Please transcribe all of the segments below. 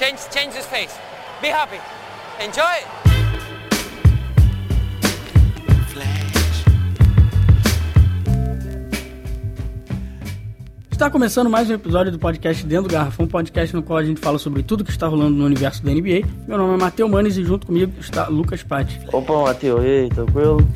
Change, change his face. Be happy. Enjoy. Está começando mais um episódio do podcast Dentro do Garrafão, um podcast no qual a gente fala sobre tudo que está rolando no universo da NBA. Meu nome é Matheus Manes e junto comigo está Lucas Patti. Opa, Matheus, e aí, tranquilo?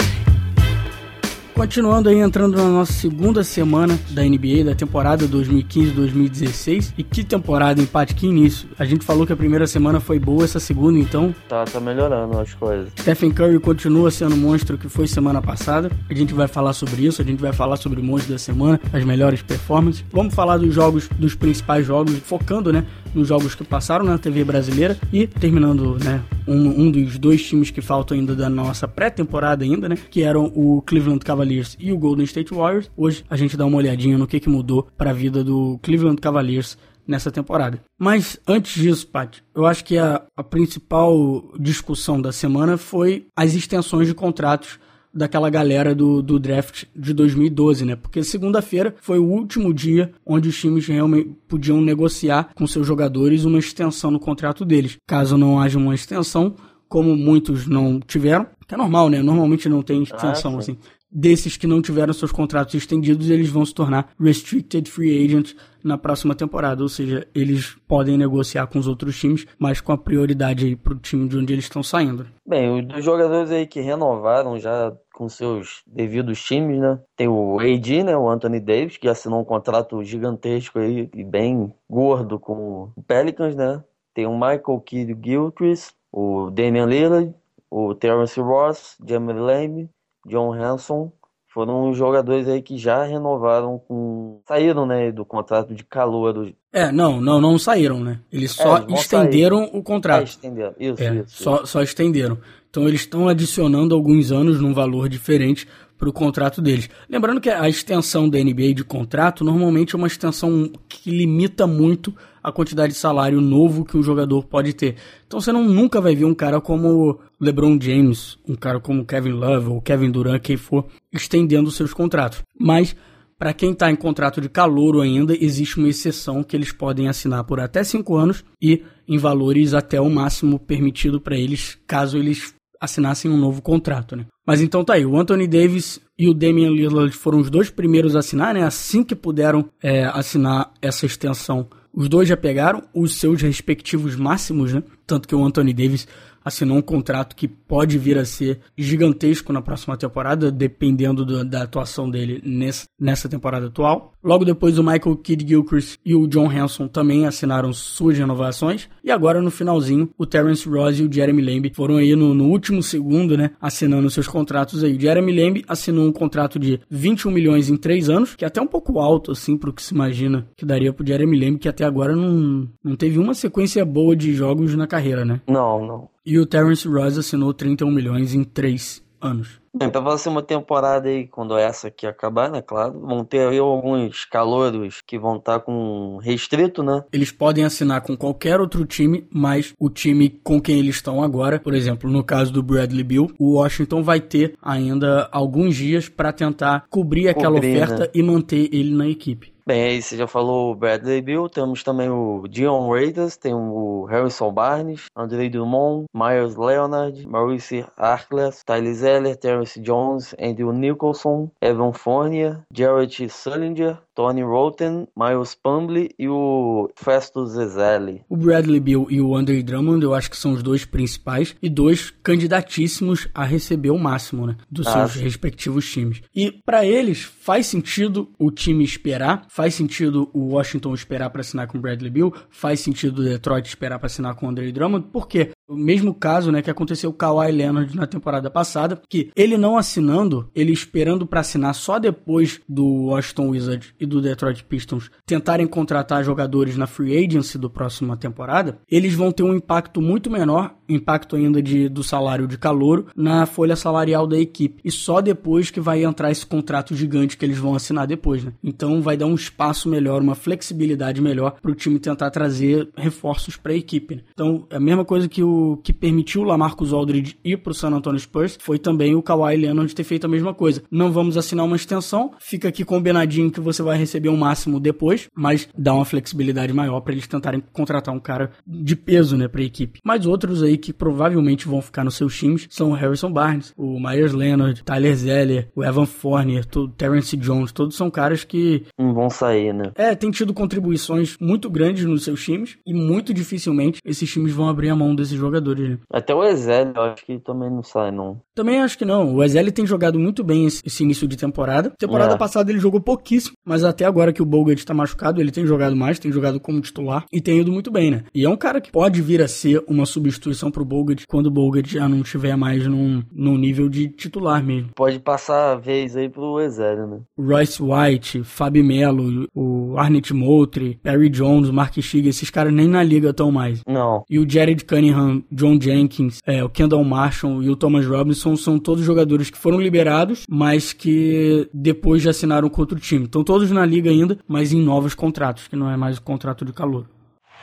Continuando aí, entrando na nossa segunda semana da NBA, da temporada 2015-2016. E que temporada, empate, que início. A gente falou que a primeira semana foi boa, essa segunda então. Tá, tá melhorando as coisas. Stephen Curry continua sendo o monstro que foi semana passada. A gente vai falar sobre isso, a gente vai falar sobre o monstro da semana, as melhores performances. Vamos falar dos jogos, dos principais jogos, focando, né, nos jogos que passaram na TV brasileira e terminando, né, um, um dos dois times que faltam ainda da nossa pré-temporada ainda, né, que eram o Cleveland Cavaliers e o Golden State Warriors. Hoje a gente dá uma olhadinha no que, que mudou para a vida do Cleveland Cavaliers nessa temporada. Mas antes disso, Pat, eu acho que a, a principal discussão da semana foi as extensões de contratos daquela galera do, do draft de 2012, né? Porque segunda-feira foi o último dia onde os times realmente podiam negociar com seus jogadores uma extensão no contrato deles. Caso não haja uma extensão, como muitos não tiveram, que é normal, né? Normalmente não tem extensão ah, assim desses que não tiveram seus contratos estendidos, eles vão se tornar restricted free agents na próxima temporada, ou seja, eles podem negociar com os outros times, mas com a prioridade aí pro time de onde eles estão saindo. Bem, os jogadores aí que renovaram já com seus devidos times, né? Tem o AD, né, o Anthony Davis, que assinou um contrato gigantesco aí e bem gordo com o Pelicans, né? Tem o Michael Kidd Gilchrist, o Damian Lillard, o Terrence Ross, Jamie Lamb, John Hanson foram jogadores aí que já renovaram com. saíram, né, do contrato de calor. É, não, não, não saíram, né? Eles é, só é, estenderam sair. o contrato. É, estenderam, isso, é, isso, só, isso. só estenderam. Então eles estão adicionando alguns anos num valor diferente para o contrato deles. Lembrando que a extensão da NBA de contrato normalmente é uma extensão que limita muito a quantidade de salário novo que um jogador pode ter. Então você não, nunca vai ver um cara como LeBron James, um cara como Kevin Love ou Kevin Durant, quem for, estendendo seus contratos. Mas para quem está em contrato de calouro ainda, existe uma exceção que eles podem assinar por até 5 anos e em valores até o máximo permitido para eles, caso eles assinassem um novo contrato, né? Mas então tá aí, o Anthony Davis e o Damian Lillard foram os dois primeiros a assinar, né? Assim que puderam é, assinar essa extensão, os dois já pegaram os seus respectivos máximos, né? Tanto que o Anthony Davis assinou um contrato que pode vir a ser gigantesco na próxima temporada, dependendo do, da atuação dele nessa, nessa temporada atual. Logo depois, o Michael Kidd Gilchrist e o John Hanson também assinaram suas renovações. E agora, no finalzinho, o Terence Ross e o Jeremy Lamb foram aí no, no último segundo, né, assinando seus contratos aí. O Jeremy Lamb assinou um contrato de 21 milhões em 3 anos, que é até um pouco alto, assim, pro que se imagina que daria pro Jeremy Lamb, que até agora não, não teve uma sequência boa de jogos na carreira, né? Não, não. E o Terence Ross assinou 31 milhões em 3 anos. Bem, então vai ser uma temporada aí, quando essa aqui acabar, né? Claro. Vão ter aí alguns calouros que vão estar tá com restrito, né? Eles podem assinar com qualquer outro time, mas o time com quem eles estão agora, por exemplo, no caso do Bradley Bill, o Washington vai ter ainda alguns dias para tentar cobrir aquela cobrir, oferta né? e manter ele na equipe. Bem, aí você já falou o Bradley Bill, temos também o Dion Waiters, tem o Harrison Barnes, Andrei Drummond, Myers Leonard, Maurice Harkless, Tyler Zeller, Terrence Jones, Andrew Nicholson, Evan Fournier, Jarrett Sullinger, Tony Roten, Miles Pumbley e o Festus Zezelli. O Bradley Bill e o Andre Drummond eu acho que são os dois principais e dois candidatíssimos a receber o máximo, né, dos ah, seus sim. respectivos times. E para eles faz sentido o time esperar, faz sentido o Washington esperar para assinar com o Bradley Bill, faz sentido o Detroit esperar para assinar com o Andre Drummond, porque o mesmo caso, né, que aconteceu com o Kawhi Leonard na temporada passada, que ele não assinando, ele esperando para assinar só depois do Washington Wizards e do Detroit Pistons tentarem contratar jogadores na free agency do próxima temporada, eles vão ter um impacto muito menor impacto ainda de, do salário de calouro na folha salarial da equipe. E só depois que vai entrar esse contrato gigante que eles vão assinar depois, né? Então vai dar um espaço melhor, uma flexibilidade melhor para o time tentar trazer reforços para a equipe. Né? Então, é a mesma coisa que o que permitiu o Lamarcus Aldridge ir para o San Antonio Spurs foi também o Kawhi Leonard ter feito a mesma coisa. Não vamos assinar uma extensão, fica aqui combinadinho que você vai receber o um máximo depois, mas dá uma flexibilidade maior para eles tentarem contratar um cara de peso, né, para a equipe. Mas outros aí que provavelmente vão ficar nos seus times são o Harrison Barnes, o Myers Leonard, Tyler Zeller, o Evan Fournier, o Terrence Jones, todos são caras que não vão sair, né? É, tem tido contribuições muito grandes nos seus times e muito dificilmente esses times vão abrir a mão desses jogadores. Né? Até o Ezel, eu acho que também não sai, não. Também acho que não. O Ezel tem jogado muito bem esse, esse início de temporada. Temporada é. passada ele jogou pouquíssimo, mas até agora que o Bogut tá machucado, ele tem jogado mais, tem jogado como titular e tem ido muito bem, né? E é um cara que pode vir a ser uma substituição pro Bogut quando o Bogut já não estiver mais num, num nível de titular mesmo. Pode passar a vez aí pro Ezel, né? Royce White, Fabi Melo, o Arnett Moultrie, Perry Jones, Mark Shiga, esses caras nem na liga estão mais. Não. E o Jared Cunningham, John Jenkins, é, o Kendall Marshall e o Thomas Robinson são todos jogadores que foram liberados, mas que depois já assinaram com outro time. Estão todos na liga ainda, mas em novos contratos, que não é mais o contrato de calor.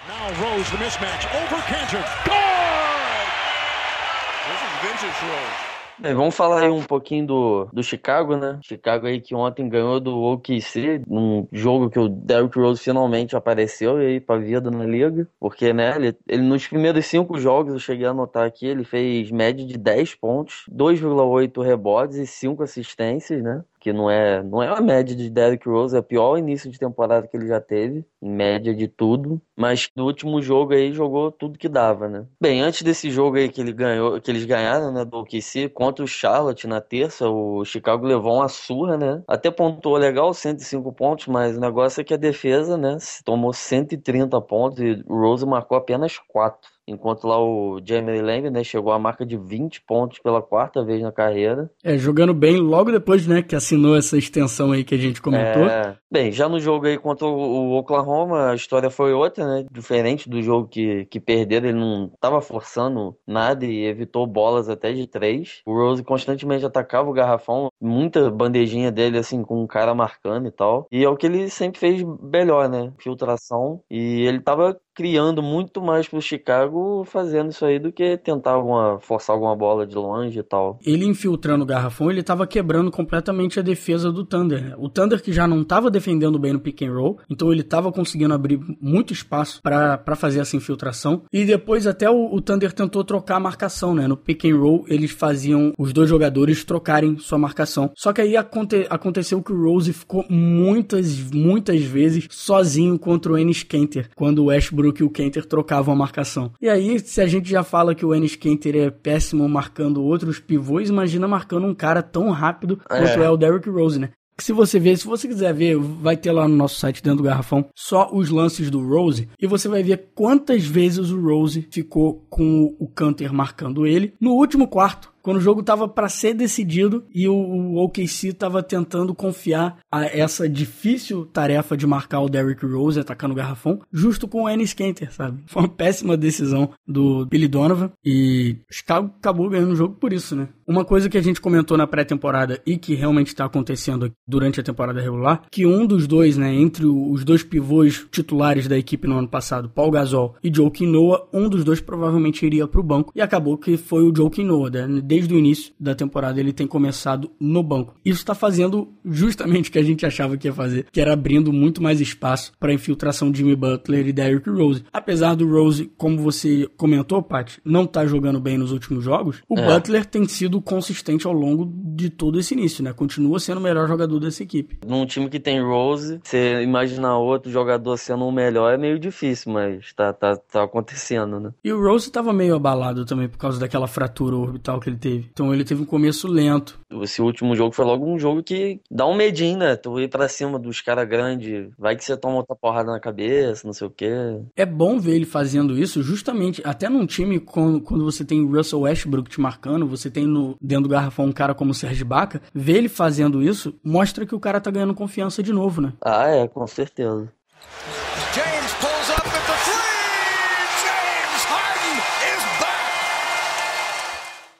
Now Rose, the mismatch, over Cantor. Vamos falar aí um pouquinho do, do Chicago, né? Chicago aí que ontem ganhou do OKC, num jogo que o Derrick Rose finalmente apareceu aí pra vida na liga. Porque, né, ele, ele nos primeiros cinco jogos, eu cheguei a anotar aqui, ele fez média de 10 pontos, 2,8 rebotes e 5 assistências, né? Que não é, não é a média de Derrick Rose, é o pior início de temporada que ele já teve, em média de tudo, mas no último jogo aí jogou tudo que dava, né? Bem, antes desse jogo aí que ele ganhou, que eles ganharam, né, do OKC contra o Charlotte na terça, o Chicago levou uma surra, né? Até pontuou legal, 105 pontos, mas o negócio é que a defesa, né, tomou 130 pontos e o Rose marcou apenas 4 enquanto lá o Jamie Lamb, né, chegou à marca de 20 pontos pela quarta vez na carreira. É, jogando bem logo depois, né, que assinou essa extensão aí que a gente comentou. É, bem, já no jogo aí contra o Oklahoma, a história foi outra, né, diferente do jogo que, que perderam, ele não estava forçando nada e evitou bolas até de três. O Rose constantemente atacava o garrafão, muita bandejinha dele, assim, com um cara marcando e tal. E é o que ele sempre fez melhor, né, filtração. E ele tava criando muito mais pro Chicago fazendo isso aí do que tentar alguma, forçar alguma bola de longe e tal. Ele infiltrando o garrafão, ele tava quebrando completamente a defesa do Thunder. Né? O Thunder que já não tava defendendo bem no pick and roll, então ele tava conseguindo abrir muito espaço para fazer essa infiltração. E depois até o, o, Thunder tentou trocar a marcação, né? No pick and roll eles faziam os dois jogadores trocarem sua marcação. Só que aí aconte, aconteceu que o Rose ficou muitas, muitas vezes sozinho contra o Ennis Kenter, quando o Westbrook e o Kenter trocavam a marcação. E aí, se a gente já fala que o Enes Kenter é péssimo marcando outros pivôs, imagina marcando um cara tão rápido quanto é, é o Derrick Rose, né? Se você ver, se você quiser ver, vai ter lá no nosso site dentro do garrafão só os lances do Rose e você vai ver quantas vezes o Rose ficou com o Canter marcando ele. No último quarto quando o jogo estava para ser decidido e o, o OKC estava tentando confiar a essa difícil tarefa de marcar o Derrick Rose atacando o garrafão, justo com o Ennis Kenter, sabe? Foi uma péssima decisão do Billy Donovan e Chicago acabou ganhando o jogo por isso, né? Uma coisa que a gente comentou na pré-temporada e que realmente está acontecendo durante a temporada regular, que um dos dois, né, entre os dois pivôs titulares da equipe no ano passado, Paul Gasol e Joe Noah, um dos dois provavelmente iria para o banco e acabou que foi o Joe Noah, né? Desde o início da temporada ele tem começado no banco. Isso está fazendo justamente o que a gente achava que ia fazer, que era abrindo muito mais espaço para a infiltração de Jimmy Butler e Derrick Rose. Apesar do Rose, como você comentou, Pat, não tá jogando bem nos últimos jogos, o é. Butler tem sido consistente ao longo de todo esse início, né? Continua sendo o melhor jogador dessa equipe. Num time que tem Rose, você imaginar outro jogador sendo o melhor é meio difícil, mas tá, tá, tá acontecendo, né? E o Rose tava meio abalado também por causa daquela fratura orbital que ele teve. Então ele teve um começo lento. Esse último jogo foi logo um jogo que dá um medinho, né? Tu ir pra cima dos caras grandes, vai que você toma outra porrada na cabeça, não sei o quê. É bom ver ele fazendo isso, justamente, até num time quando, quando você tem Russell Westbrook te marcando, você tem no, dentro do garrafão um cara como o Serge Baca, ver ele fazendo isso mostra que o cara tá ganhando confiança de novo, né? Ah, é, com certeza.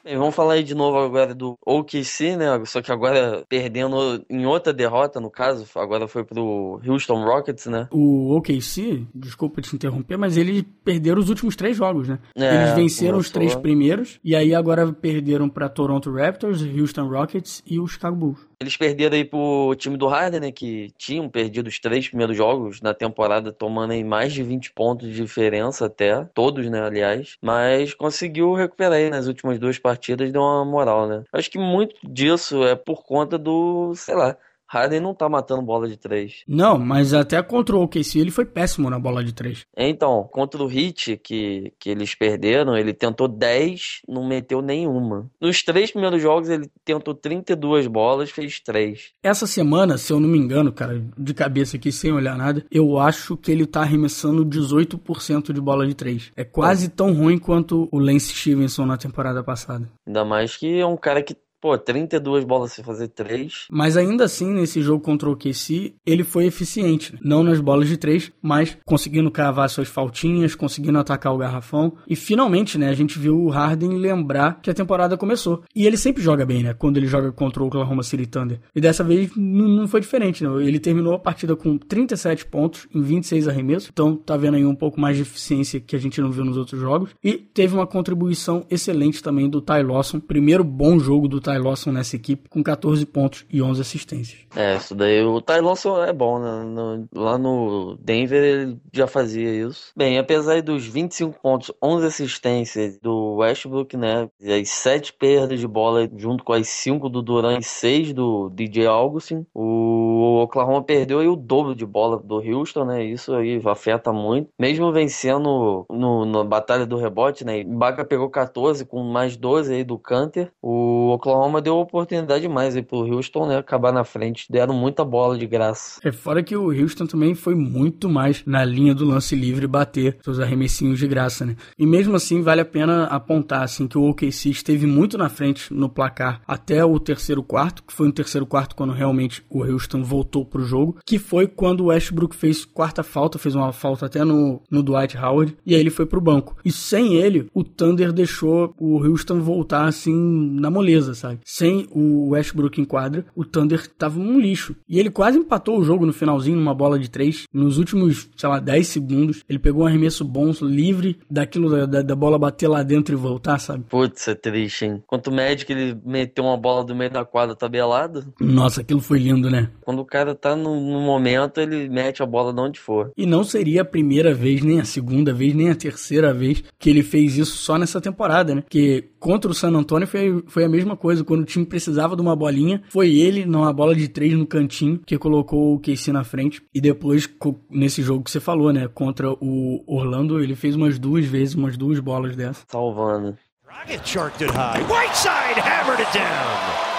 Bem, vamos falar aí de novo agora do OKC, né? Só que agora perdendo em outra derrota, no caso, agora foi pro Houston Rockets, né? O OKC, desculpa te interromper, mas eles perderam os últimos três jogos, né? É, eles venceram os três primeiros e aí agora perderam para Toronto Raptors, Houston Rockets e o Chicago Bulls. Eles perderam aí pro time do Harden, né? Que tinham perdido os três primeiros jogos na temporada, tomando aí mais de 20 pontos de diferença até. Todos, né, aliás. Mas conseguiu recuperar aí nas últimas duas partidas, deu uma moral, né? Acho que muito disso é por conta do, sei lá, Harden não tá matando bola de três. Não, mas até contra o OKC ele foi péssimo na bola de três. Então, contra o Heat, que, que eles perderam, ele tentou 10, não meteu nenhuma. Nos três primeiros jogos ele tentou 32 bolas, fez três. Essa semana, se eu não me engano, cara, de cabeça aqui, sem olhar nada, eu acho que ele tá arremessando 18% de bola de três. É quase é. tão ruim quanto o Lance Stevenson na temporada passada. Ainda mais que é um cara que Pô, 32 bolas sem fazer 3. Mas ainda assim, nesse jogo contra o QC, ele foi eficiente. Não nas bolas de 3, mas conseguindo cavar suas faltinhas, conseguindo atacar o garrafão. E finalmente, né, a gente viu o Harden lembrar que a temporada começou. E ele sempre joga bem, né, quando ele joga contra o Oklahoma City Thunder. E dessa vez não foi diferente, né? Ele terminou a partida com 37 pontos em 26 arremessos. Então tá vendo aí um pouco mais de eficiência que a gente não viu nos outros jogos. E teve uma contribuição excelente também do Ty Lawson. Primeiro bom jogo do Ty Ty Lawson nessa equipe com 14 pontos e 11 assistências. É, isso daí. O Ty Lawson é bom, né? No, lá no Denver ele já fazia isso. Bem, apesar dos 25 pontos, 11 assistências do Westbrook, né? E as 7 perdas de bola junto com as 5 do Durant e 6 do DJ Augustin, o Oklahoma perdeu aí o dobro de bola do Houston, né? Isso aí afeta muito. Mesmo vencendo no, na batalha do rebote, né? Ibaka pegou 14 com mais 12 aí do Canter. O Oklahoma Oklahoma deu oportunidade mais aí pro Houston, né? Acabar na frente. Deram muita bola de graça. É fora que o Houston também foi muito mais na linha do lance livre bater seus arremessinhos de graça, né? E mesmo assim, vale a pena apontar, assim, que o OKC esteve muito na frente no placar até o terceiro quarto, que foi no terceiro quarto quando realmente o Houston voltou pro jogo, que foi quando o Westbrook fez quarta falta, fez uma falta até no, no Dwight Howard, e aí ele foi pro banco. E sem ele, o Thunder deixou o Houston voltar, assim, na moleza, sabe? Sem o Westbrook em quadra, o Thunder tava um lixo. E ele quase empatou o jogo no finalzinho, numa bola de três. Nos últimos, sei lá, 10 segundos, ele pegou um arremesso bom, livre daquilo da, da, da bola bater lá dentro e voltar, sabe? Putz, é triste, hein? Quanto o Magic ele meteu uma bola do meio da quadra tabelado. Nossa, aquilo foi lindo, né? Quando o cara tá no, no momento, ele mete a bola de onde for. E não seria a primeira vez, nem a segunda vez, nem a terceira vez que ele fez isso só nessa temporada, né? Que contra o San Antonio foi, foi a mesma coisa quando o time precisava de uma bolinha, foi ele, numa bola de três no cantinho, que colocou o Casey na frente. E depois, nesse jogo que você falou, né, contra o Orlando, ele fez umas duas vezes, umas duas bolas dessa. Salvando. Rocket charked it high. Whiteside hammered it down.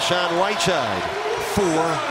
Sean Whiteside, four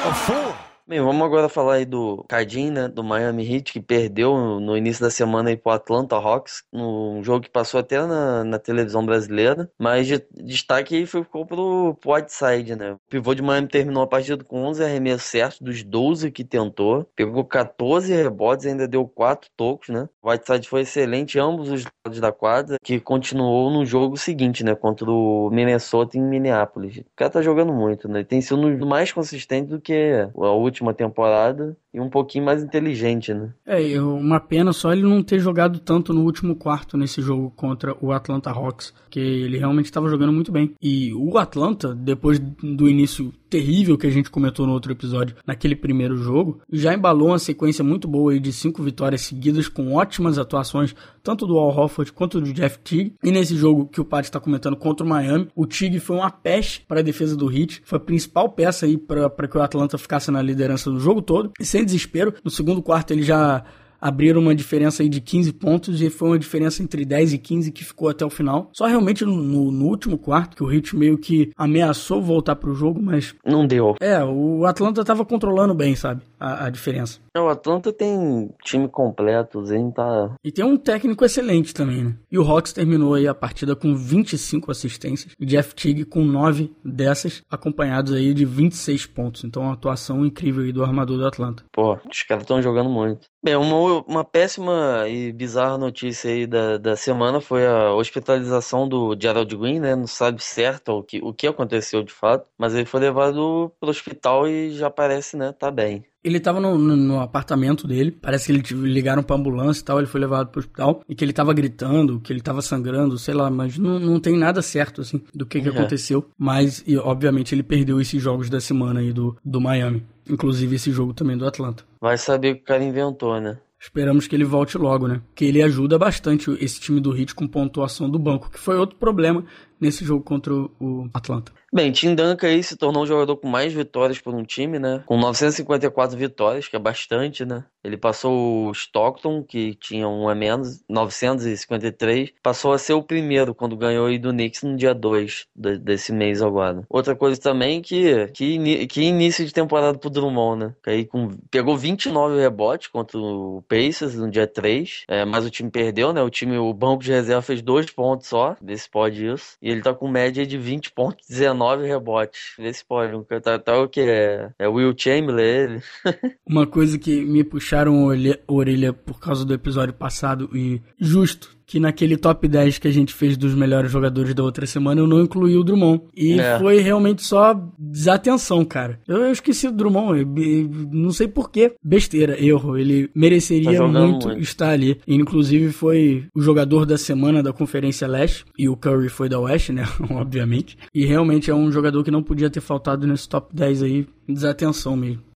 of four. Bem, vamos agora falar aí do Cardin, né, do Miami Heat, que perdeu no início da semana aí pro Atlanta Hawks, num jogo que passou até na, na televisão brasileira, mas de, destaque aí ficou pro, pro Whiteside, né. O pivô de Miami terminou a partida com 11 arremessos certos dos 12 que tentou, pegou 14 rebotes ainda deu 4 tocos, né. O Whiteside foi excelente ambos os lados da quadra, que continuou no jogo seguinte, né, contra o Minnesota em Minneapolis. O cara tá jogando muito, né, tem sido mais consistente do que a última última temporada e um pouquinho mais inteligente, né? É, uma pena só ele não ter jogado tanto no último quarto nesse jogo contra o Atlanta Hawks, que ele realmente estava jogando muito bem. E o Atlanta, depois do início terrível que a gente comentou no outro episódio, naquele primeiro jogo, já embalou uma sequência muito boa de cinco vitórias seguidas com ótimas atuações, tanto do Al Horford quanto do Jeff Teague. E nesse jogo que o Pat está comentando contra o Miami, o Teague foi uma peste para a defesa do Heat, foi a principal peça aí para que o Atlanta ficasse na liderança do jogo todo. E sem desespero, no segundo quarto ele já abriram uma diferença aí de 15 pontos e foi uma diferença entre 10 e 15 que ficou até o final. Só realmente no, no último quarto que o Heat meio que ameaçou voltar pro jogo, mas não deu. É, o Atlanta tava controlando bem, sabe, a, a diferença. O Atlanta tem time completo, o Zen tá. E tem um técnico excelente também, né? E o Hawks terminou aí a partida com 25 assistências. E Jeff Teague com 9 dessas, acompanhados aí de 26 pontos. Então, uma atuação incrível aí do armador do Atlanta. Pô, os caras estão jogando muito. Bem, uma, uma péssima e bizarra notícia aí da, da semana foi a hospitalização do Gerald Green, né? Não sabe certo o que, o que aconteceu de fato, mas ele foi levado pro hospital e já parece, né? Tá bem. Ele tava no, no, no, apartamento dele, parece que ele ligaram pra ambulância e tal, ele foi levado pro hospital, e que ele tava gritando, que ele tava sangrando, sei lá, mas não, não tem nada certo, assim, do que, que é. aconteceu. Mas, e, obviamente, ele perdeu esses jogos da semana aí do, do Miami. Inclusive esse jogo também do Atlanta. Vai saber o que o cara inventou, né? Esperamos que ele volte logo, né? Que ele ajuda bastante esse time do Heat com pontuação do banco, que foi outro problema nesse jogo contra o Atlanta. Bem, Tim Duncan aí se tornou o jogador com mais vitórias por um time, né? Com 954 vitórias, que é bastante, né? Ele passou o Stockton, que tinha um a menos, 953. Passou a ser o primeiro quando ganhou aí do Knicks no dia 2 desse mês agora. Outra coisa também que, que, que início de temporada pro Drummond, né? Que aí com, pegou 29 rebotes contra o Pacers no dia 3. É, mas o time perdeu, né? O time, o banco de reserva fez dois pontos só, desse pode isso. E ele tá com média de 20 pontos, 19 rebotes. Vê pode. Tá, tá o que? É, é Will Chamberlain ele. Uma coisa que me puxaram a orelha por causa do episódio passado e justo que naquele top 10 que a gente fez dos melhores jogadores da outra semana eu não incluí o Drummond. E é. foi realmente só desatenção, cara. Eu, eu esqueci o Drummond, eu, não sei porquê. Besteira, erro. Ele mereceria tá muito, muito, estar ali. E, inclusive foi o jogador da semana da Conferência Leste. E o Curry foi da Oeste, né? Obviamente. E realmente é um jogador que não podia ter faltado nesse top 10 aí. Desatenção mesmo.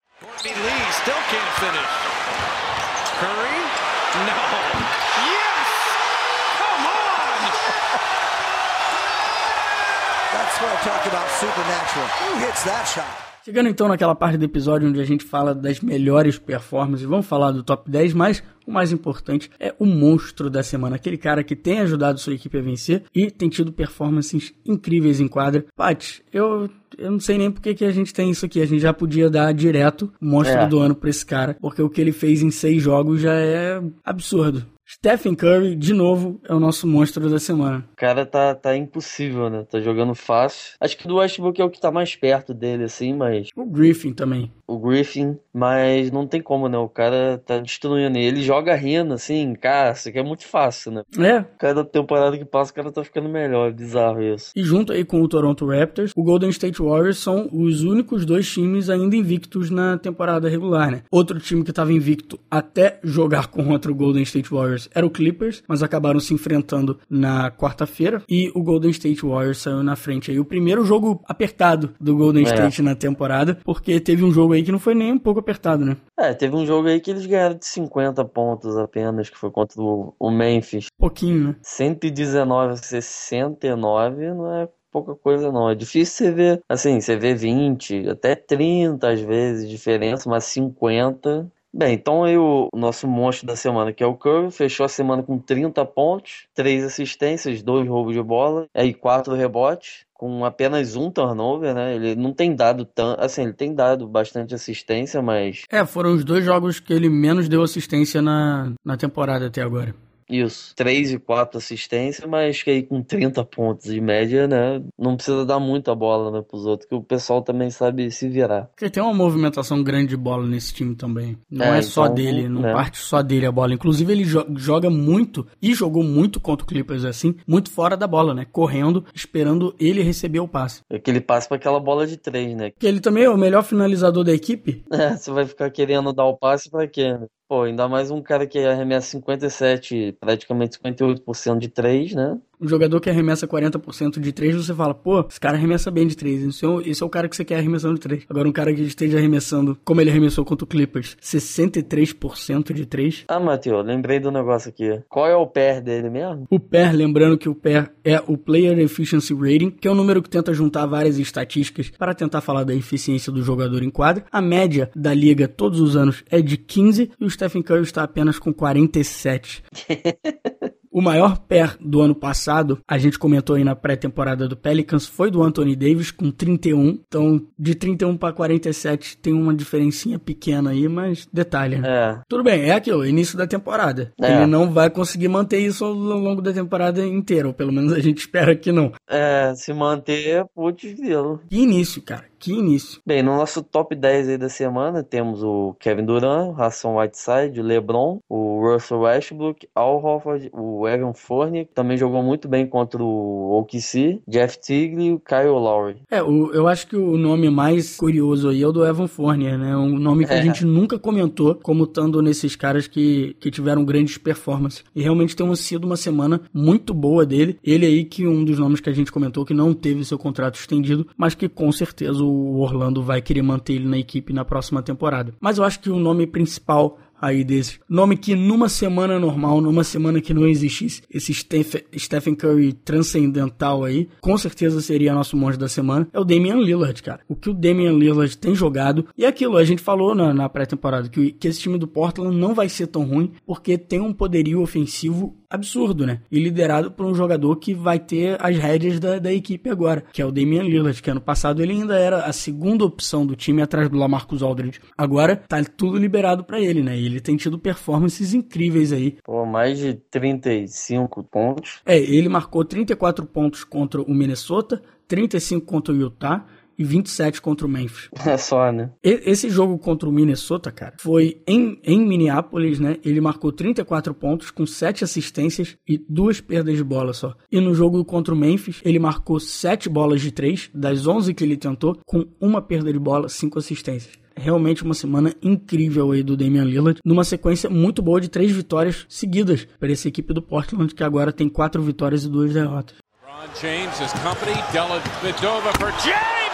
Chegando então naquela parte do episódio onde a gente fala das melhores performances, vamos falar do top 10, mas o mais importante é o monstro da semana, aquele cara que tem ajudado sua equipe a vencer e tem tido performances incríveis em quadra. Pat, eu, eu não sei nem por que, que a gente tem isso aqui, a gente já podia dar direto o monstro é. do ano pra esse cara, porque o que ele fez em seis jogos já é absurdo. Stephen Curry, de novo, é o nosso monstro da semana. O cara tá, tá impossível, né? Tá jogando fácil. Acho que do Westbrook é o que tá mais perto dele, assim, mas. O Griffin também. O Griffin, mas não tem como, né? O cara tá destruindo ele. joga rindo, assim, cara, isso aqui é muito fácil, né? É. Cada temporada que passa, o cara tá ficando melhor. Bizarro isso. E junto aí com o Toronto Raptors, o Golden State Warriors são os únicos dois times ainda invictos na temporada regular, né? Outro time que tava invicto até jogar contra o Golden State Warriors Warriors era o Clippers, mas acabaram se enfrentando na quarta-feira e o Golden State Warriors saiu na frente aí. O primeiro jogo apertado do Golden é. State na temporada, porque teve um jogo aí que não foi nem um pouco apertado, né? É, teve um jogo aí que eles ganharam de 50 pontos apenas, que foi contra o, o Memphis. Pouquinho, né? 119 a 69 não é pouca coisa não. É difícil você ver, assim, você vê 20, até 30 às vezes diferença, mas 50 Bem, então aí o nosso monstro da semana, que é o Curry, fechou a semana com 30 pontos, 3 assistências, 2 roubos de bola, aí 4 rebotes, com apenas um turnover, né? Ele não tem dado tanto, assim, ele tem dado bastante assistência, mas... É, foram os dois jogos que ele menos deu assistência na, na temporada até agora. Isso, 3 e 4 assistências, mas que aí com 30 pontos de média, né? Não precisa dar muita bola né, pros outros, que o pessoal também sabe se virar. Porque tem uma movimentação grande de bola nesse time também. Não é, é só então, dele, não né? parte só dele a bola. Inclusive, ele jo joga muito e jogou muito contra o Clippers assim, muito fora da bola, né? Correndo, esperando ele receber o passe. Aquele passe para aquela bola de três, né? Porque ele também é o melhor finalizador da equipe. É, você vai ficar querendo dar o passe para quê? Né? Pô, ainda mais um cara que arremessa 57, praticamente 58% de 3, né? Um jogador que arremessa 40% de 3, você fala, pô, esse cara arremessa bem de 3. Esse é, o, esse é o cara que você quer arremessando de 3. Agora, um cara que esteja arremessando, como ele arremessou contra o Clippers, 63% de 3. Ah, Matheus, lembrei do negócio aqui. Qual é o PER dele mesmo? O PER, lembrando que o PER é o Player Efficiency Rating, que é um número que tenta juntar várias estatísticas para tentar falar da eficiência do jogador em quadra. A média da liga todos os anos é de 15 e o Stephen Curry está apenas com 47. O maior pair do ano passado, a gente comentou aí na pré-temporada do Pelicans, foi do Anthony Davis com 31. Então, de 31 para 47 tem uma diferencinha pequena aí, mas detalhe, né? É. Tudo bem, é aquilo, início da temporada. É. Ele não vai conseguir manter isso ao longo da temporada inteira, ou pelo menos a gente espera que não. É, se manter, putz, grilo. Que início, cara, que início. Bem, no nosso top 10 aí da semana temos o Kevin Durant, Hassan Whiteside, o LeBron, o Russell Westbrook, Al Horford, o Evan Fournier, que também jogou muito bem contra o OKC, Jeff Tigre e o Kyle Lowry. É, o, eu acho que o nome mais curioso aí é o do Evan Fournier, né? Um nome que a É. gente nunca comentou como estando nesses caras que, que tiveram grandes performances. E realmente tem sido uma semana muito boa dele. Ele aí que um dos nomes que a gente comentou que não teve seu contrato estendido, mas que com certeza o Orlando vai querer manter ele na equipe na próxima temporada. Mas eu acho que o nome principal aí desse. Nome que numa semana normal, numa semana que não existisse esse Steph- Stephen Curry transcendental aí, com certeza seria nosso monge da semana, é o Damian Lillard, cara. O que o Damian Lillard tem jogado, e é aquilo, a gente falou na, na pré-temporada, que, que esse time do Portland não vai ser tão ruim, porque tem um poderio ofensivo absurdo, né? E liderado por um jogador que vai ter as rédeas da, da equipe agora, que é o Damian Lillard, que ano passado ele ainda era a segunda opção do time atrás do Lamarcus Aldridge. Agora tá tudo liberado pra ele, né? E ele tem tido performances incríveis aí. Pô, mais de 35 pontos. É, ele marcou 34 pontos contra o Minnesota, 35 contra o Utah e 27 contra o Memphis. É só, né? E- Esse jogo contra o Minnesota, cara, foi em, em Minneapolis, né? Ele marcou 34 pontos com 7 assistências e duas perdas de bola só. E no jogo contra o Memphis, ele marcou 7 bolas de 3, das 11 que ele tentou, com uma perda de bola, 5 assistências. Realmente uma semana incrível aí do Damian Lillard, numa sequência muito boa de três vitórias seguidas para essa equipe do Portland, que agora tem quatro vitórias e duas derrotas. Ron James, his company, Della Vedova for James.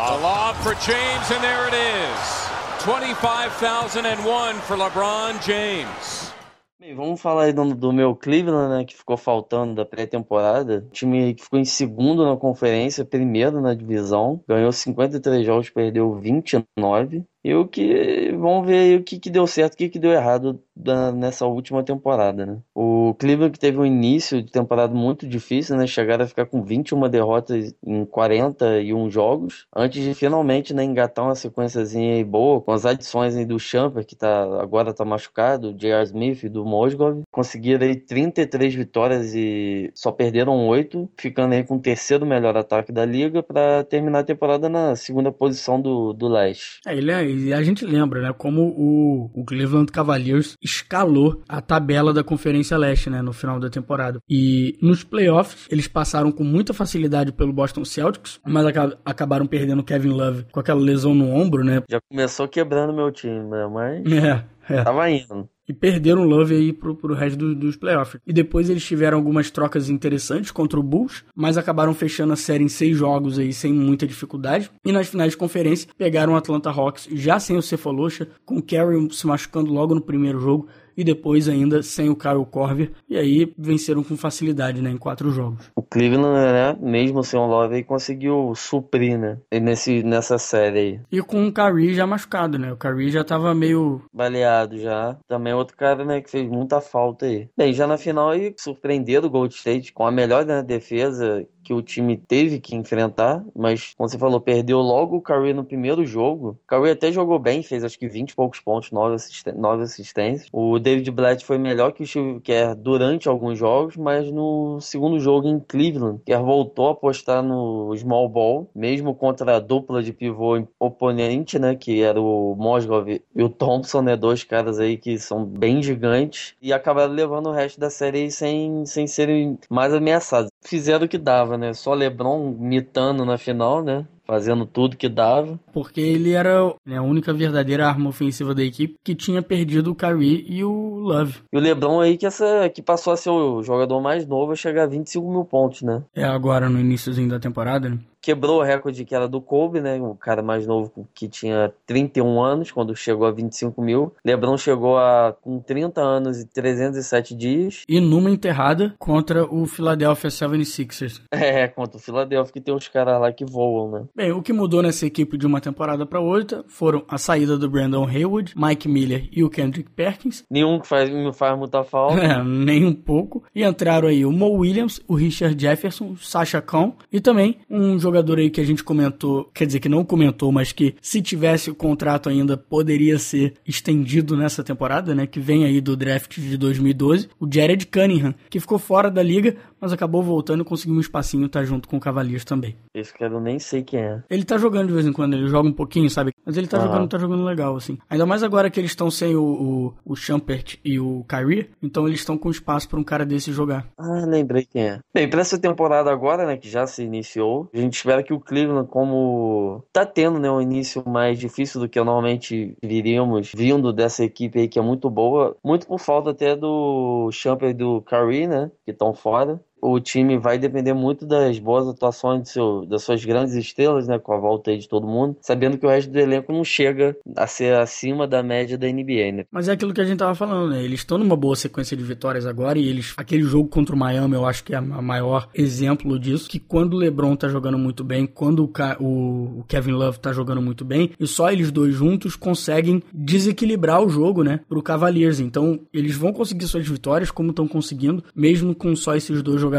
The lob for James, and there it is. 25,001 for LeBron James. Bem, vamos falar aí do, do meu Cleveland, né, que ficou faltando da pré-temporada. Time que ficou em segundo na conferência, primeiro na divisão, ganhou 53 jogos, perdeu 29. E o que vamos ver aí o que, que deu certo, o que, que deu errado da- nessa última temporada, né? O Cleveland teve um início de temporada muito difícil, né? Chegaram a ficar com 21 derrotas em 41 jogos, antes de finalmente, né, engatar uma sequenciazinha aí boa, com as adições aí do Champer, que tá, agora tá machucado, J.R. Smith e do Mosgov, conseguiram aí 33 vitórias e só perderam 8, ficando aí com o terceiro melhor ataque da liga para terminar a temporada na segunda posição do, do leste. É, ele é, e a gente lembra, né, como o, o Cleveland Cavaliers escalou a tabela da Conferência Leste, né, no final da temporada. E nos playoffs, eles passaram com muita facilidade pelo Boston Celtics, mas aca- acabaram perdendo o Kevin Love com aquela lesão no ombro, né? Já começou quebrando meu time, né? Mas É, é. tava indo. E perderam o Love aí pro, pro resto do- dos playoffs. E depois eles tiveram algumas trocas interessantes contra o Bulls, mas acabaram fechando a série em seis jogos aí sem muita dificuldade. E nas finais de conferência pegaram o Atlanta Hawks já sem o Cephalosha, com o Carey se machucando logo no primeiro jogo. E depois ainda sem o Kyle Korver. E aí venceram com facilidade, né? Em quatro jogos. O Cleveland, né? Mesmo sem o Love aí, conseguiu suprir, né? Nesse, nessa série aí. E com o Kyrie já machucado, né? O Kyrie já tava meio... Baleado já. Também outro cara, né? Que fez muita falta aí. Bem, já na final aí, surpreenderam o Gold State com a melhor né, defesa que o time teve que enfrentar, mas como você falou, perdeu logo o Curry no primeiro jogo. O Curry até jogou bem, fez acho que 20 e poucos pontos, 9, assisten 9 assistências. O David Blatt foi melhor que o Steve Kerr durante alguns jogos, mas no segundo jogo em Cleveland, Kerr voltou a apostar no small ball, mesmo contra a dupla de pivô oponente, né, que era o Mosgov e o Thompson, né, dois caras aí que são bem gigantes, e acabaram levando o resto da série sem, sem serem mais ameaçados. Fizeram o que dava, né? Só LeBron mitando na final, né? Fazendo tudo que dava. Porque ele era né, a única verdadeira arma ofensiva da equipe que tinha perdido o Kyrie e o Love. E o LeBron aí que, essa, que passou a ser o jogador mais novo a chegar a 25 mil pontos, né? É agora no iníciozinho da temporada, né? Quebrou o recorde que era do Kobe, né? O cara mais novo que tinha 31 anos quando chegou a 25 mil. LeBron chegou a com 30 anos e 307 dias. E numa enterrada contra o Philadelphia 76ers. É, contra o Philadelphia que tem uns caras lá que voam, né? Bem, o que mudou nessa equipe de uma temporada para outra foram a saída do Brandon Haywood, Mike Miller e o Kendrick Perkins. Nenhum que faz, me faz muita falta. É, nem um pouco. E entraram aí o Mo Williams, o Richard Jefferson, o Sasha Khan e também um jogador aí que a gente comentou, quer dizer que não comentou, mas que se tivesse o contrato ainda poderia ser estendido nessa temporada, né? Que vem aí do draft de 2012, o Jared Cunningham, que ficou fora da liga, mas acabou voltando e conseguiu um espacinho tá junto com o Cavaliers também. Esse cara eu nem sei quem é. Ele tá jogando de vez em quando, ele joga um pouquinho, sabe? Mas ele tá jogando, tá jogando legal, assim. Ainda mais agora que eles estão sem o, o, o Champert e o Kyrie, então eles estão com espaço pra um cara desse jogar. Ah, lembrei quem é. Bem, pra essa temporada agora, né, que já se iniciou, a gente espera que o Cleveland, como tá tendo, né, um início mais difícil do que normalmente viríamos, vindo dessa equipe aí que é muito boa, muito por falta até do Champer e do Curry, né, que estão fora. O time vai depender muito das boas atuações seu, das suas grandes estrelas, né, com a volta aí de todo mundo, sabendo que o resto do elenco não chega a ser acima da média da NBA, né. Mas é aquilo que a gente tava falando, né? Eles estão numa boa sequência de vitórias agora e eles. Aquele jogo contra o Miami, eu acho que é a maior exemplo disso. Que quando o LeBron tá jogando muito bem, quando o, Ca- o- o Kevin Love tá jogando muito bem, e só eles dois juntos conseguem desequilibrar o jogo, né? Pro Cavaliers. Então, eles vão conseguir suas vitórias, como estão conseguindo, mesmo com só esses dois jogadores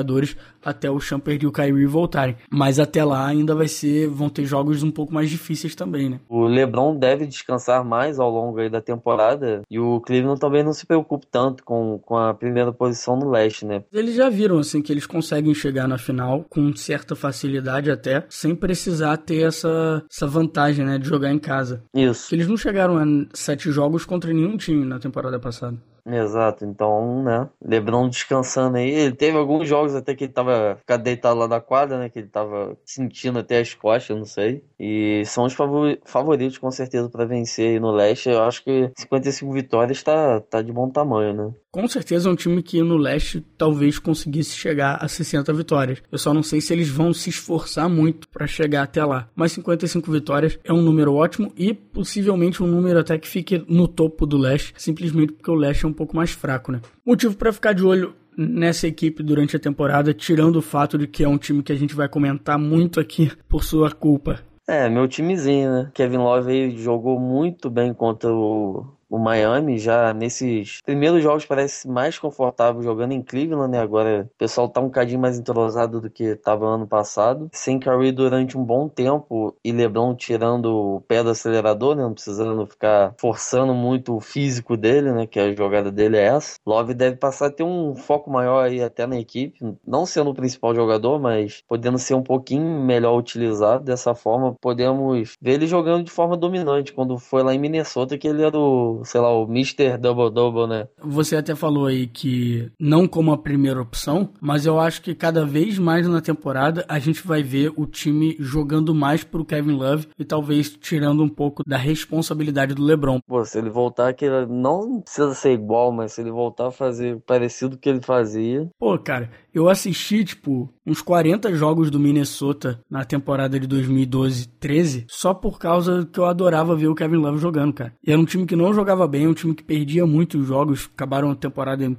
até o Shumpert e o Kyrie voltarem. Mas até lá ainda vai ser. vão ter jogos um pouco mais difíceis também, né? O LeBron deve descansar mais ao longo da temporada e o Cleveland também não se preocupe tanto com, com a primeira posição no leste, né? Eles já viram assim que eles conseguem chegar na final com certa facilidade até, sem precisar ter essa, essa vantagem, né, de jogar em casa. Isso, Eles não chegaram a sete jogos contra nenhum time na temporada passada. Exato. Então, né? LeBron descansando aí. Ele teve alguns jogos até que ele tava ficado deitado lá na quadra, né? Que ele tava sentindo até as costas, não sei. E são os favor- favoritos com certeza pra vencer aí no leste. Eu acho que 55 vitórias tá, tá de bom tamanho, né? Com certeza é um time que no leste talvez conseguisse chegar a 60 vitórias. Eu só não sei se eles vão se esforçar muito para chegar até lá. Mas 55 vitórias é um número ótimo e possivelmente um número até que fique no topo do leste, simplesmente porque o leste é um pouco mais fraco, né? Motivo para ficar de olho nessa equipe durante a temporada, tirando o fato de que é um time que a gente vai comentar muito aqui por sua culpa. É, meu timezinho, né? Kevin Love jogou muito bem contra o, o Miami, já nesses primeiros jogos parece mais confortável jogando em Cleveland, né? Agora o pessoal tá um cadinho mais entrosado do que tava ano passado. Sem Curry durante um bom tempo e LeBron tirando o pé do acelerador, né? Não precisando ficar forçando muito o físico dele, né? Que a jogada dele é essa. Love deve passar a ter um foco maior aí até na equipe, não sendo o principal jogador, mas podendo ser um pouquinho melhor utilizado. Dessa forma, podemos ver ele jogando de forma dominante. Quando foi lá em Minnesota, que ele era o, sei lá, o Mr. Double Double, né? Você até falou aí que não como a primeira opção, mas eu acho que cada vez mais na temporada a gente vai ver o time jogando mais pro Kevin Love e talvez tirando um pouco da responsabilidade do LeBron. Pô, se ele voltar, que não precisa ser igual, mas se ele voltar a fazer parecido que ele fazia, Pô, cara, eu assisti, tipo, uns 40 jogos do Minnesota na temporada de 2012-13 só por causa que eu adorava ver o Kevin Love jogando, cara. E era um time que não jogava bem, um time que perdia muitos jogos, acabaram a temporada em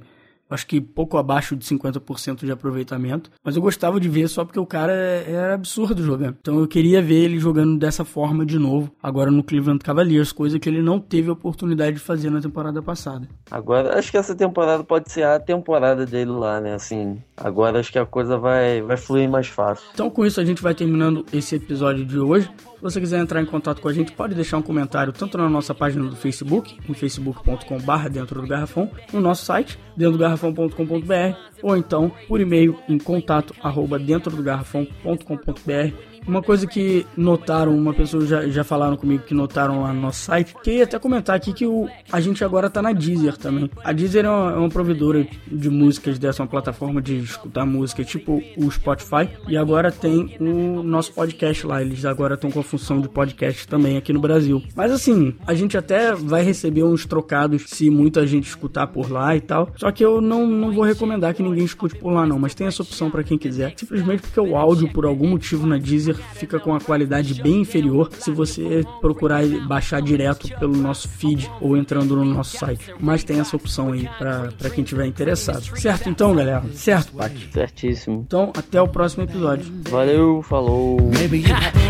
acho que pouco abaixo de 50% de aproveitamento. Mas eu gostava de ver só porque o cara era absurdo jogando. Então eu queria ver ele jogando dessa forma de novo, agora no Cleveland Cavaliers, coisa que ele não teve a oportunidade de fazer na temporada passada. Agora, acho que essa temporada pode ser a temporada dele lá, né? Assim, agora acho que a coisa vai, vai fluir mais fácil. Então com isso a gente vai terminando esse episódio de hoje. Se você quiser entrar em contato com a gente, pode deixar um comentário tanto na nossa página do Facebook, em facebook.com.br dentro do garrafão, no nosso site, dentro do garrafão.com.br, ou então por e-mail em contato arroba dentro do garrafão.com.br. Uma coisa que notaram, uma pessoa já, já falaram comigo que notaram lá no nosso site, que até comentar aqui que o, a gente agora tá na Deezer também. A Deezer é uma, é uma provedora de músicas dessa, uma plataforma de escutar música, tipo o Spotify, e agora tem o nosso podcast lá. Eles agora estão com a função de podcast também aqui no Brasil. Mas assim, a gente até vai receber uns trocados se muita gente escutar por lá e tal. Só que eu não, não vou recomendar que ninguém escute por lá, não. Mas tem essa opção para quem quiser. Simplesmente porque o áudio, por algum motivo na Deezer, fica com a qualidade bem inferior se você procurar baixar direto pelo nosso feed ou entrando no nosso site. Mas tem essa opção aí para quem tiver interessado. Certo então, galera? Certo, Paty? Certíssimo. Então, até o próximo episódio. Valeu, falou.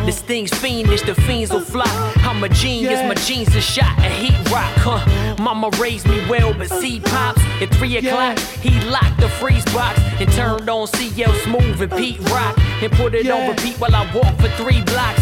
This thing's fiendish, the fiends will fly. I'm a genius, my jeans are shot at heat rock, huh? Mama raised me well, but see pops at 3 o'clock. He locked the freeze box and turned on CL Smooth and Pete Rock and put it on repeat while I walk for three blocks.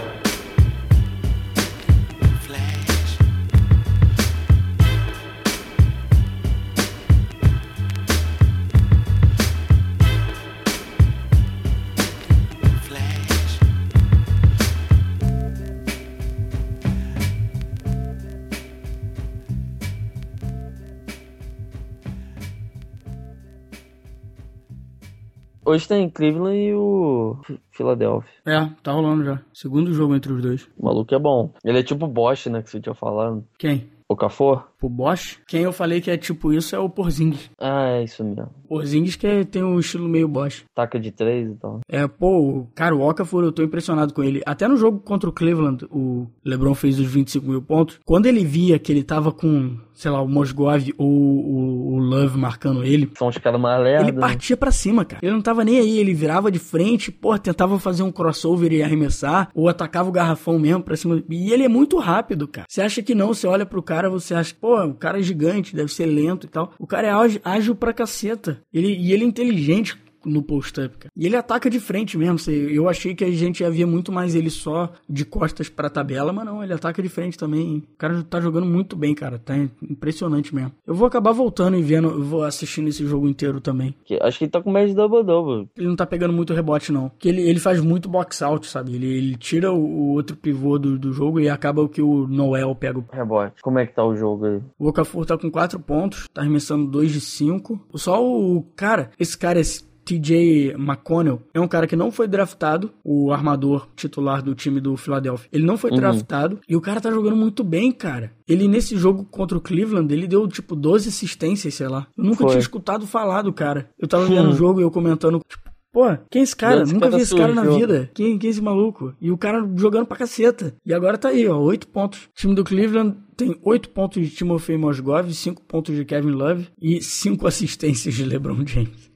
Hoje tem Cleveland e o Philadelphia. É, tá rolando já. Segundo jogo entre os dois. O maluco é bom. Ele é tipo o Bosch, né, que você tinha falado. Quem? O Cafor? O Bosch? Quem eu falei que é tipo isso é o Porzingis. Ah, é isso mesmo. Porzingis que é- tem um estilo meio Bosch. Taca de três e tal. É, pô, cara, o Okafor, eu tô impressionado com ele. Até no jogo contra o Cleveland, o LeBron fez os 25 mil pontos. Quando ele via que ele tava com, sei lá, o Mosgov ou o, o Love marcando ele, São os caras mais lerdos, ele né? partia pra cima, cara. Ele não tava nem aí, ele virava de frente, pô, tentava fazer um crossover e arremessar, ou atacava o garrafão mesmo pra cima. E ele é muito rápido, cara. Você acha que não, você olha pro cara, você acha, pô, o cara é gigante, deve ser lento e tal. O cara é ágil, ágil pra caceta. Ele, e ele é inteligente no post-up, cara. E ele ataca de frente mesmo. Eu achei que a gente ia ver muito mais ele só de costas pra tabela, mas não, ele ataca de frente também. O cara tá jogando muito bem, cara. Tá impressionante mesmo. Eu vou acabar voltando e vendo, eu vou assistindo esse jogo inteiro também. Acho que ele tá com mais de double-double. Ele não tá pegando muito rebote, não. Porque ele, ele faz muito box out, sabe? Ele, ele tira o, o outro pivô do, do jogo e acaba o que o Noel pega. o- Rebote. Como é que tá o jogo aí? O Okafor tá com 4 pontos, tá arremessando 2 de 5. Só o cara, esse cara, esse TJ McConnell, é um cara que não foi draftado, o armador titular do time do Philadelphia. Ele não foi draftado e o cara tá jogando muito bem, cara. Ele nesse jogo contra o Cleveland, ele deu tipo 12 assistências, sei lá. Eu nunca Foi. tinha escutado falar do cara. Eu tava vendo o jogo e eu comentando, tipo, Pô, quem é esse cara? Nunca vi esse cara na surgiu. vida. Quem, quem é esse maluco? E o cara jogando pra caceta. E agora tá aí, ó, 8 pontos. O time do Cleveland tem 8 pontos de Timofey Mosgov, 5 pontos de Kevin Love e 5 assistências de LeBron James.